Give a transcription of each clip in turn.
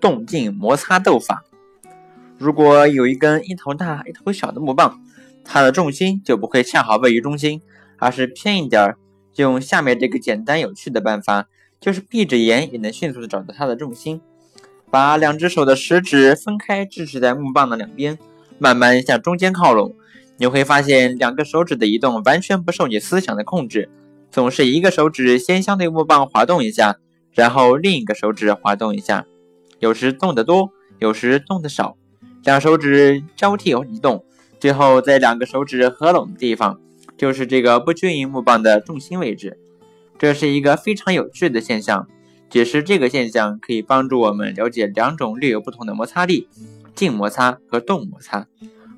动静摩擦斗法。如果有一根一头大一头小的木棒，它的重心就不会恰好位于中心，而是偏一点儿。用下面这个简单有趣的办法，就是闭着眼也能迅速的找到它的重心。把两只手的食指分开，支持在木棒的两边，慢慢向中间靠拢。你会发现，两个手指的移动完全不受你思想的控制，总是一个手指先相对木棒滑动一下，然后另一个手指滑动一下，有时动得多，有时动得少。两手指交替移动，最后在两个手指合拢的地方，就是这个不均匀木棒的重心位置。这是一个非常有趣的现象。解释这个现象可以帮助我们了解两种略有不同的摩擦力：静摩擦和动摩擦。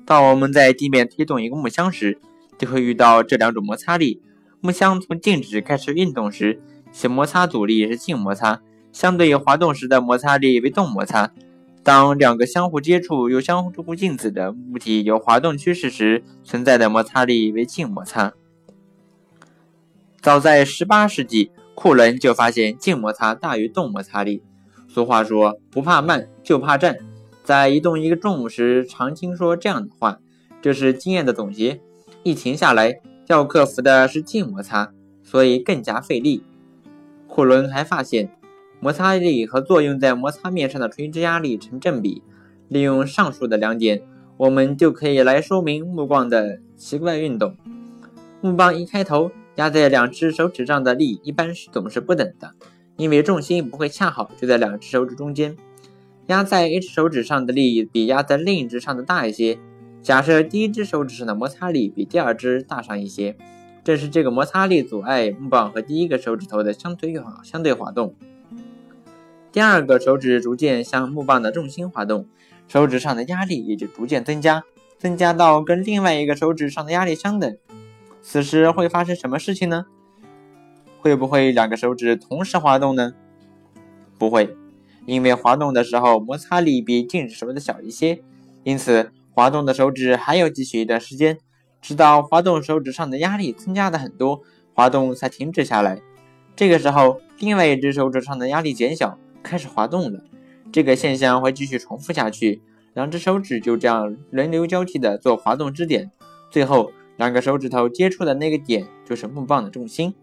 当我们在地面推动一个木箱时，就会遇到这两种摩擦力。木箱从静止开始运动时，其摩擦阻力是静摩擦，相对于滑动时的摩擦力为动摩擦。当两个相互接触又相互静止的物体有滑动趋势时，存在的摩擦力为静摩擦。早在18世纪。库伦就发现静摩擦大于动摩擦力。俗话说不怕慢，就怕站。在移动一个重物时，常听说这样的话，这是经验的总结。一停下来，要克服的是静摩擦，所以更加费力。库伦还发现，摩擦力和作用在摩擦面上的垂直压力成正比。利用上述的两点，我们就可以来说明木棒的奇怪运动。木棒一开头。压在两只手指上的力一般是总是不等的，因为重心不会恰好就在两只手指中间。压在一只手指上的力比压在另一只上的大一些。假设第一只手指上的摩擦力比第二只大上一些，正是这个摩擦力阻碍木棒和第一个手指头的相对滑相对滑动。第二个手指逐渐向木棒的重心滑动，手指上的压力也就逐渐增加，增加到跟另外一个手指上的压力相等。此时会发生什么事情呢？会不会两个手指同时滑动呢？不会，因为滑动的时候摩擦力比静止时的小一些，因此滑动的手指还要继续一段时间，直到滑动手指上的压力增加的很多，滑动才停止下来。这个时候，另外一只手指上的压力减小，开始滑动了。这个现象会继续重复下去，两只手指就这样轮流交替的做滑动支点，最后。两个手指头接触的那个点就是木棒的重心。